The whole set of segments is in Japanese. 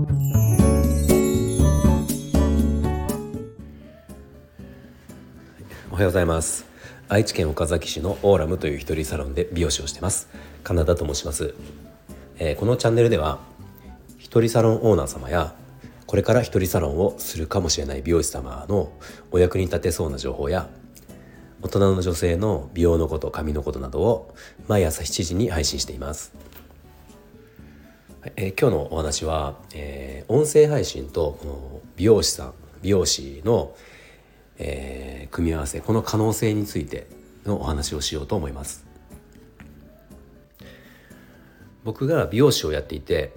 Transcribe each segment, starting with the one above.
おはようございます。愛知県岡崎市のオーラムという一人サロンで美容師をしてます。カナダと申します、えー、このチャンネルでは一人サロンオーナー様やこれから一人サロンをするかもしれない美容師様のお役に立てそうな情報や大人の女性の美容のこと髪のことなどを毎朝7時に配信しています、えー、今日のお話は、えー、音声配信とこの美容師さん美容師の、えー、組み合わせこの可能性についてのお話をしようと思います。僕が美容師をやっていて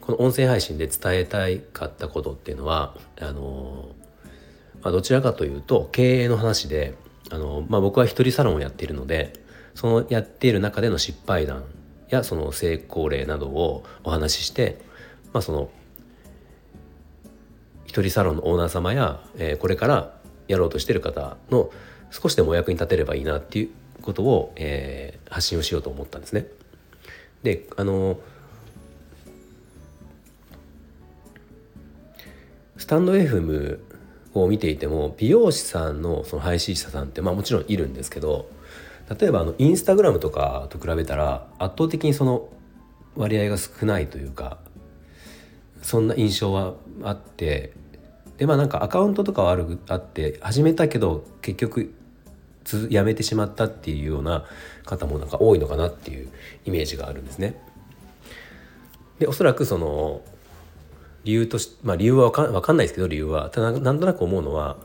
この音声配信で伝えたいかったことっていうのはあの、まあ、どちらかというと経営の話であの、まあ、僕は一人サロンをやっているのでそのやっている中での失敗談やその成功例などをお話しして、まあ、その一人サロンのオーナー様や、えー、これからやろうとしてる方の少しでもお役に立てればいいなっていうことを、えー、発信をしようと思ったんですね。であのスタンド FM を見ていても美容師さんのその配信者さんってまあもちろんいるんですけど例えばあのインスタグラムとかと比べたら圧倒的にその割合が少ないというかそんな印象はあってでまあなんかアカウントとかはあるあって始めたけど結局やめてしまったっていうような方もなんか多いのかなっていうイメージがあるんですね。でおそらくその理由としまあ理由は分か分かんないですけど理由はただなんとなく思うのは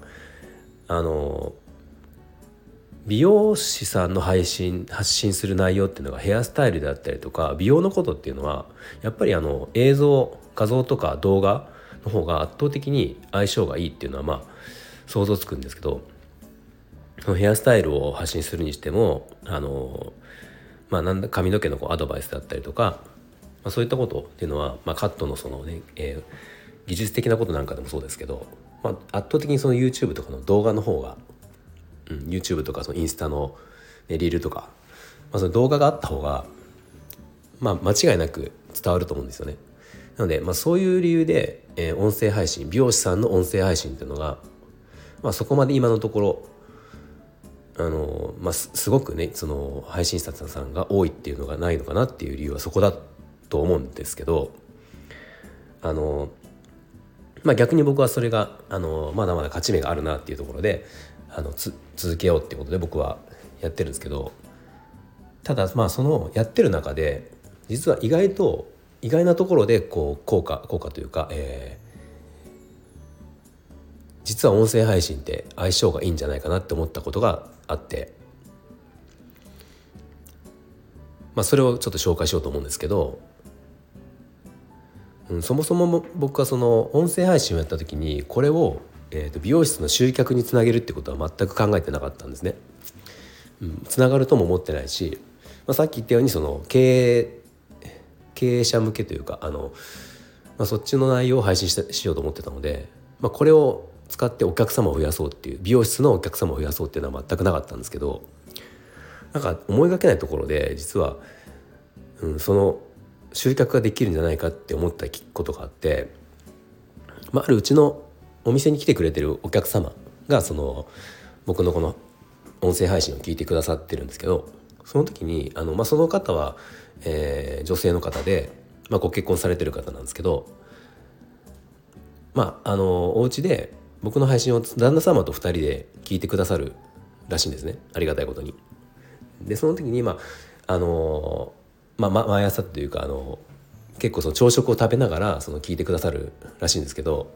あの美容師さんの配信発信する内容っていうのがヘアスタイルであったりとか美容のことっていうのはやっぱりあの映像画像とか動画の方が圧倒的に相性がいいっていうのはまあ想像つくんですけどそのヘアスタイルを発信するにしてもあの、まあ、なんだ髪の毛のこうアドバイスだったりとかまあ、そういったことっていうのは、まあ、カットのそのね、えー、技術的なことなんかでもそうですけど、まあ、圧倒的にその YouTube とかの動画の方が、うん、YouTube とかそのインスタの、ね、リールとか、まあ、その動画があった方が、まあ、間違いなく伝わると思うんですよね。なので、まあ、そういう理由で、えー、音声配信美容師さんの音声配信っていうのが、まあ、そこまで今のところあのまあ、すごくねその配信者さんが多いっていうのがないのかなっていう理由はそこだと思うんですけどあのまあ逆に僕はそれがあのまだまだ勝ち目があるなっていうところであの続けようっていうことで僕はやってるんですけどただまあそのやってる中で実は意外と意外なところでこう効果効果というか、えー、実は音声配信って相性がいいんじゃないかなって思ったことがあってまあそれをちょっと紹介しようと思うんですけどうん、そもそも僕はその音声配信をやった時にこれを、えー、と美容室の集客につなげるってことは全く考えてなかったんですね。うん、つながるとも思ってないし、まあ、さっき言ったようにその経営経営者向けというかあの、まあ、そっちの内容を配信ししようと思ってたので、まあ、これを使ってお客様を増やそうっていう美容室のお客様を増やそうっていうのは全くなかったんですけどなんか思いがけないところで実は、うん、その集客ができるんじゃないかって思ったことがあって、まあ、あるうちのお店に来てくれてるお客様がその僕のこの音声配信を聞いてくださってるんですけどその時にあの、まあ、その方は、えー、女性の方で、まあ、ご結婚されてる方なんですけどまああのお家で僕の配信を旦那様と2人で聞いてくださるらしいんですねありがたいことに。でその時にまああのまあ、毎朝っていうかあの結構その朝食を食べながらその聞いてくださるらしいんですけど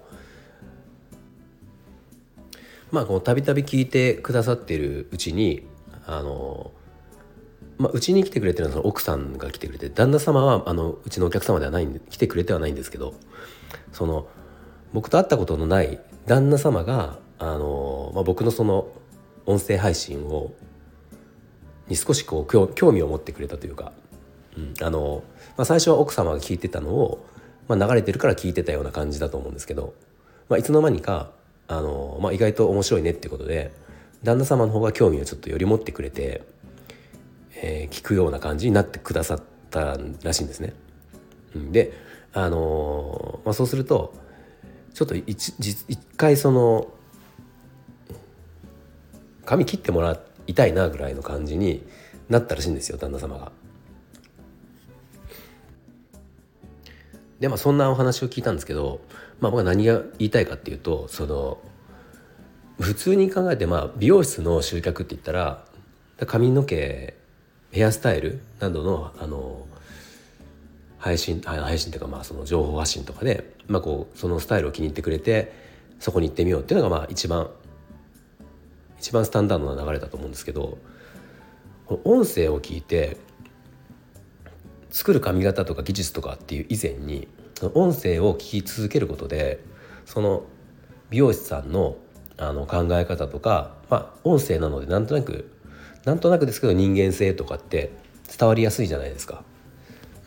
まあこうたびたび聞いてくださっているうちにあのまあ、うちに来てくれてるのはその奥さんが来てくれて旦那様はあのうちのお客様ではないんで来てくれてはないんですけどその僕と会ったことのない旦那様があの、まあ、僕のその音声配信をに少しこう興味を持ってくれたというかうん、あの、まあ、最初は奥様が聞いてたのを、まあ、流れてるから聞いてたような感じだと思うんですけど、まあ、いつの間にかあの、まあ、意外と面白いねってことで旦那様の方が興味をちょっとより持ってくれて、えー、聞くような感じになってくださったらしいんですね。で、あのまあ、そうするとちょっと一一回その髪切ってもらいたいなぐらいの感じになったらしいんですよ旦那様が。でまあそんなお話を聞いたんですけど、まあ、僕は何が言いたいかっていうとその普通に考えて、まあ、美容室の集客って言ったら髪の毛ヘアスタイルなどのあの配信配信っていうかまあその情報発信とかで、まあ、こうそのスタイルを気に入ってくれてそこに行ってみようっていうのがまあ一番一番スタンダードな流れだと思うんですけど音声を聞いて作る髪型とか技術とかっていう以前に音声を聞き続けることでその美容師さんのあの考え方とか、まあ、音声なのでなんとなくなんとなくですけど人間性とかって伝わりやすいじゃないですか。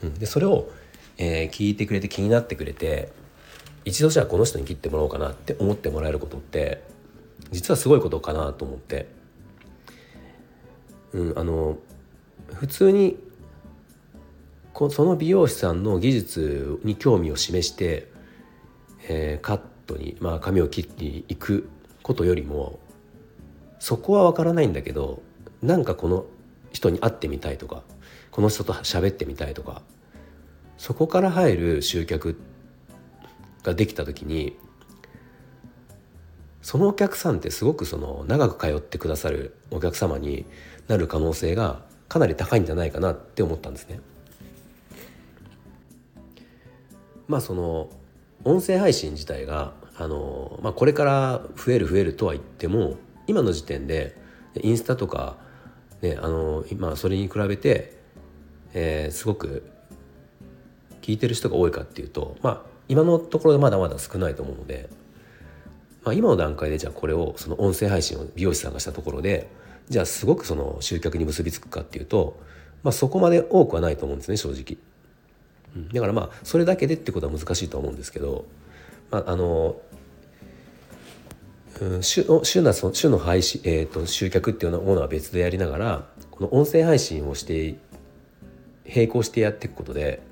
うん、でそれを、えー、聞いてくれて気になってくれて一度じゃあこの人に切ってもらおうかなって思ってもらえることって実はすごいことかなと思って、うん、あの普通にその美容師さんの技術に興味を示して、えー、カットに、まあ、髪を切っていくことよりもそこは分からないんだけどなんかこの人に会ってみたいとかこの人と喋ってみたいとかそこから入る集客ができた時にそのお客さんってすごくその長く通ってくださるお客様になる可能性がかなり高いんじゃないかなって思ったんですね。まあその音声配信自体があの、まあ、これから増える増えるとは言っても今の時点でインスタとか、ね、あの今それに比べて、えー、すごく聞いてる人が多いかっていうと、まあ、今のところまだまだ少ないと思うので、まあ、今の段階でじゃあこれをその音声配信を美容師さんがしたところでじゃあすごくその集客に結びつくかっていうと、まあ、そこまで多くはないと思うんですね正直。だからまあそれだけでってことは難しいと思うんですけど、まあ、あの週週な週の配信、えーと、集客っていうものは別でやりながらこの音声配信をして並行してやっていくことで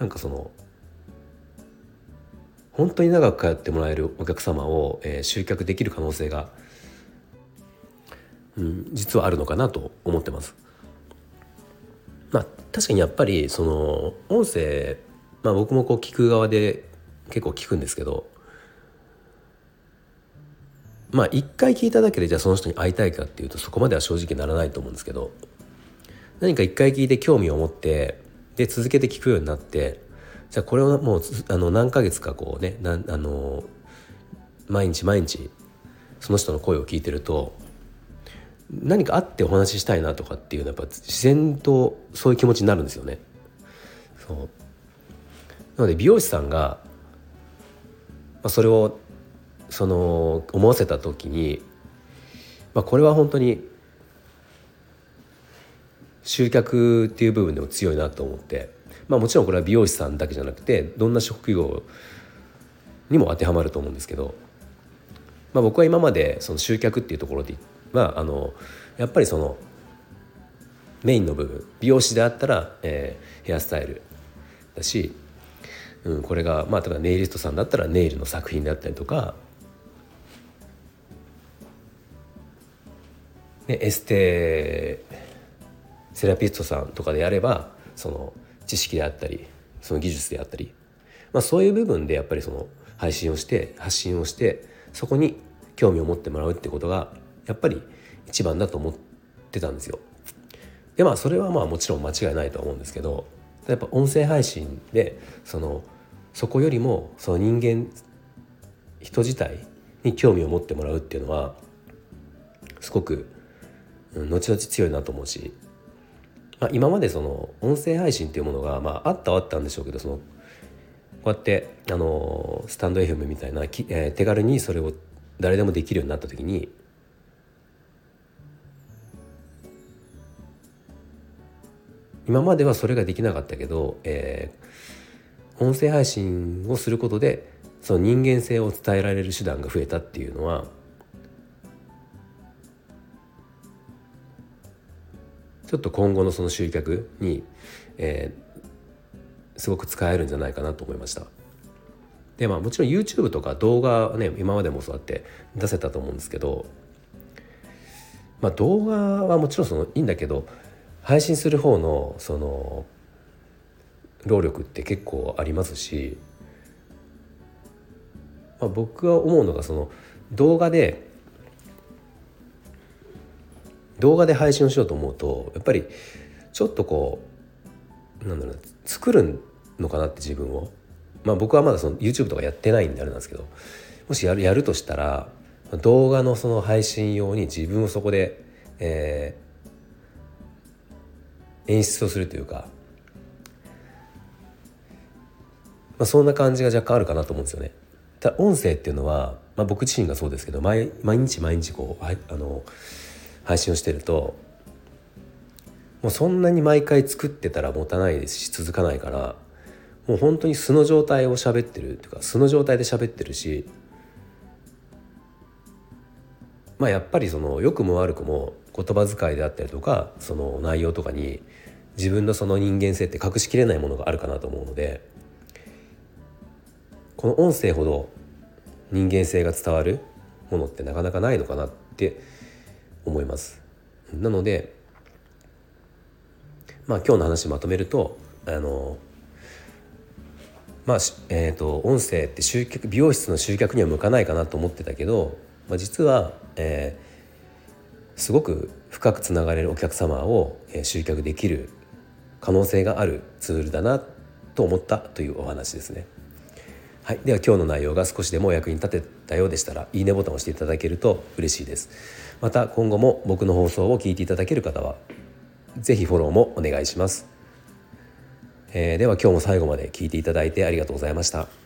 なんかその本当に長く通ってもらえるお客様を、えー、集客できる可能性が、うん、実はあるのかなと思ってます。まあ確かにやっぱりその音声、まあ、僕もこう聞く側で結構聞くんですけどまあ一回聞いただけでじゃあその人に会いたいかっていうとそこまでは正直ならないと思うんですけど何か一回聞いて興味を持ってで続けて聞くようになってじゃあこれをもうあの何ヶ月かこうねなあの毎日毎日その人の声を聞いてると何か会ってお話ししたいなとかっていうのはやっぱ自然とそういう気持ちになるんですよね。そうなので美容師さんが、まあ、それをその思わせた時に、まあ、これは本当に集客っていう部分でも強いなと思って、まあ、もちろんこれは美容師さんだけじゃなくてどんな職業にも当てはまると思うんですけど、まあ、僕は今までその集客っていうところで言はあのやっぱりそのメインの部分美容師であったら、えー、ヘアスタイルだし、うん、これがまあ例えばネイリストさんだったらネイルの作品であったりとか、ね、エステセラピストさんとかであればその知識であったりその技術であったり、まあ、そういう部分でやっぱりその配信をして発信をしてそこに興味を持ってもらうってことがやっぱり一番だと思ってたんですよ。でまあそれはまあもちろん間違いないとは思うんですけどやっぱ音声配信でそのそこよりもその人間人自体に興味を持ってもらうっていうのはすごく、後々強いなと思うし、まあ、今までその音声配信っていうものが、まあ、あったはあったんでしょうけどそのこうやってあのスタンド FM みたいな、えー、手軽にそれを誰でもできるようになった時に今まではそれができなかったけど、えー、音声配信をすることでその人間性を伝えられる手段が増えたっていうのはちょっと今後のその集客に、えー、すごく使えるんじゃないかなと思いました。でまあもちろん YouTube とか動画はね今までもそうやって出せたと思うんですけどまあ動画はもちろんそのいいんだけど配信する方のその労力って結構ありますし、まあ、僕は思うのがその動画で動画で配信をしようと思うとやっぱりちょっとこうなんだろう作るのかなって自分を。まあ僕はまだその YouTube とかやってないんであれなんですけどもしやるやるとしたら動画のその配信用に自分をそこで、えー、演出をするというか、まあ、そんな感じが若干あるかなと思うんですよね。ただ音声っていうのは、まあ、僕自身がそうですけど毎毎日毎日こうあの配信をしてるともうそんなに毎回作ってたら持たないですし続かないからもう本当に素の状態を喋ってるっていうか素の状態で喋ってるしまあやっぱりその良くも悪くも言葉遣いであったりとかその内容とかに自分のその人間性って隠しきれないものがあるかなと思うのでこの音声ほど人間性が伝わるものってなかなかないのかなって思います。なのでまあ今日の話まとめるとあのまあえーと、音声って集客美容室の集客には向かないかなと思ってたけど、まあ、実は、えー、すごく深くつながれるお客様を、え、集客できる可能性があるツールだなと思ったというお話ですね。はい、では今日の内容が少しでもお役に立てたようでしたらいいねボタンを押していただけると嬉しいです。また今後も僕の放送を聞いていただける方は是非フォローもお願いします。えー、では今日も最後まで聞いていただいてありがとうございました。